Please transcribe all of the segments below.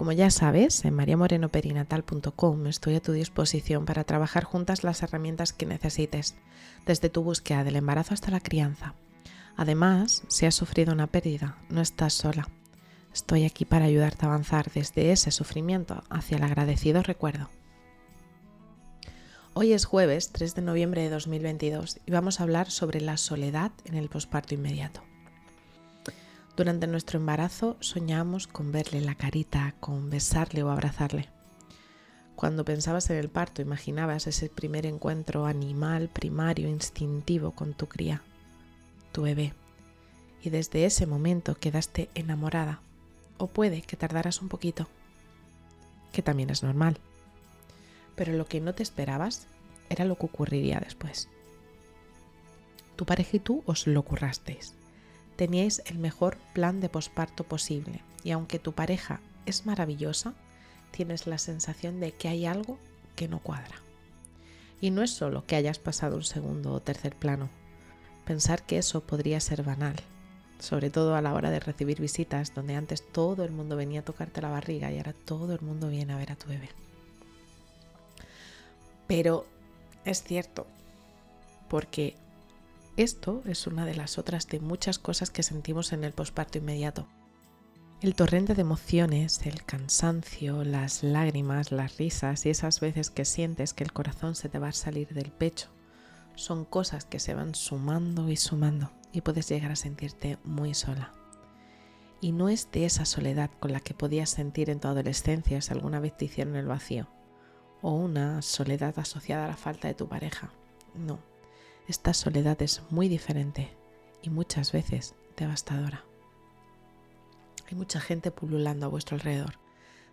Como ya sabes, en mariamorenoperinatal.com estoy a tu disposición para trabajar juntas las herramientas que necesites, desde tu búsqueda del embarazo hasta la crianza. Además, si has sufrido una pérdida, no estás sola. Estoy aquí para ayudarte a avanzar desde ese sufrimiento hacia el agradecido recuerdo. Hoy es jueves 3 de noviembre de 2022 y vamos a hablar sobre la soledad en el posparto inmediato. Durante nuestro embarazo soñamos con verle la carita, con besarle o abrazarle. Cuando pensabas en el parto, imaginabas ese primer encuentro animal, primario, instintivo con tu cría, tu bebé. Y desde ese momento quedaste enamorada. O puede que tardaras un poquito, que también es normal. Pero lo que no te esperabas era lo que ocurriría después. Tu pareja y tú os lo currasteis teníais el mejor plan de posparto posible y aunque tu pareja es maravillosa, tienes la sensación de que hay algo que no cuadra. Y no es solo que hayas pasado un segundo o tercer plano. Pensar que eso podría ser banal, sobre todo a la hora de recibir visitas donde antes todo el mundo venía a tocarte la barriga y ahora todo el mundo viene a ver a tu bebé. Pero es cierto, porque esto es una de las otras de muchas cosas que sentimos en el posparto inmediato. El torrente de emociones, el cansancio, las lágrimas, las risas y esas veces que sientes que el corazón se te va a salir del pecho son cosas que se van sumando y sumando y puedes llegar a sentirte muy sola. Y no es de esa soledad con la que podías sentir en tu adolescencia si alguna vez te hicieron el vacío, o una soledad asociada a la falta de tu pareja. No, esta soledad es muy diferente y muchas veces devastadora. Hay mucha gente pululando a vuestro alrededor.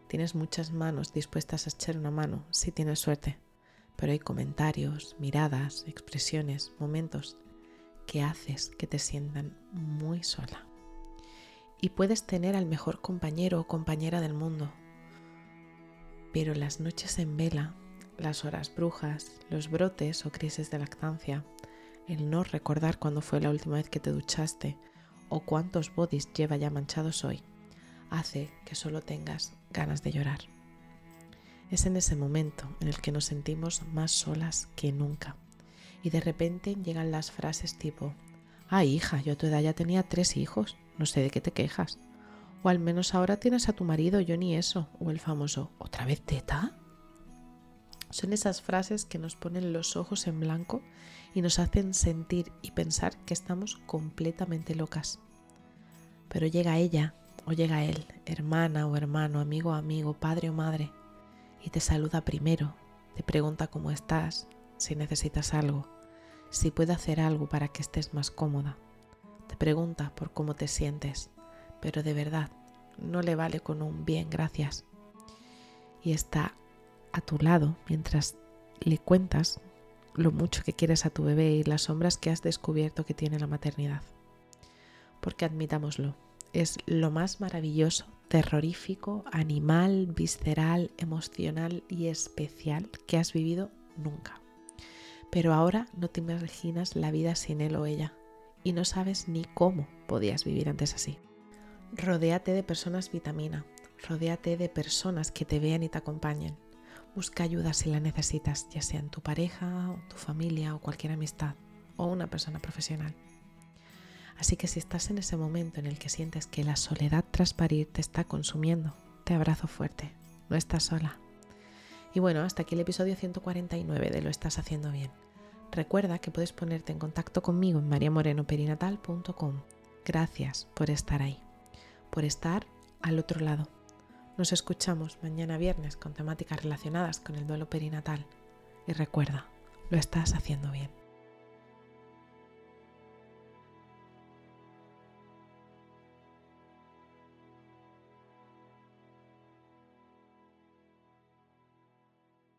Tienes muchas manos dispuestas a echar una mano si tienes suerte, pero hay comentarios, miradas, expresiones, momentos que haces que te sientan muy sola. Y puedes tener al mejor compañero o compañera del mundo, pero las noches en vela, las horas brujas, los brotes o crisis de lactancia, el no recordar cuándo fue la última vez que te duchaste o cuántos bodies lleva ya manchados hoy, hace que solo tengas ganas de llorar. Es en ese momento en el que nos sentimos más solas que nunca. Y de repente llegan las frases tipo, ah hija, yo a tu edad ya tenía tres hijos, no sé de qué te quejas. O al menos ahora tienes a tu marido, yo ni eso. O el famoso, ¿otra vez teta? Son esas frases que nos ponen los ojos en blanco y nos hacen sentir y pensar que estamos completamente locas. Pero llega ella o llega él, hermana o hermano, amigo o amigo, padre o madre, y te saluda primero, te pregunta cómo estás, si necesitas algo, si puede hacer algo para que estés más cómoda. Te pregunta por cómo te sientes, pero de verdad no le vale con un bien, gracias. Y está a tu lado mientras le cuentas lo mucho que quieres a tu bebé y las sombras que has descubierto que tiene la maternidad. Porque admitámoslo, es lo más maravilloso, terrorífico, animal, visceral, emocional y especial que has vivido nunca. Pero ahora no te imaginas la vida sin él o ella y no sabes ni cómo podías vivir antes así. Rodéate de personas vitamina, rodéate de personas que te vean y te acompañen. Busca ayuda si la necesitas, ya sea en tu pareja, tu familia o cualquier amistad o una persona profesional. Así que si estás en ese momento en el que sientes que la soledad tras parir te está consumiendo, te abrazo fuerte, no estás sola. Y bueno, hasta aquí el episodio 149 de Lo estás haciendo bien. Recuerda que puedes ponerte en contacto conmigo en mariamorenoperinatal.com. Gracias por estar ahí, por estar al otro lado nos escuchamos mañana viernes con temáticas relacionadas con el duelo perinatal. Y recuerda, lo estás haciendo bien.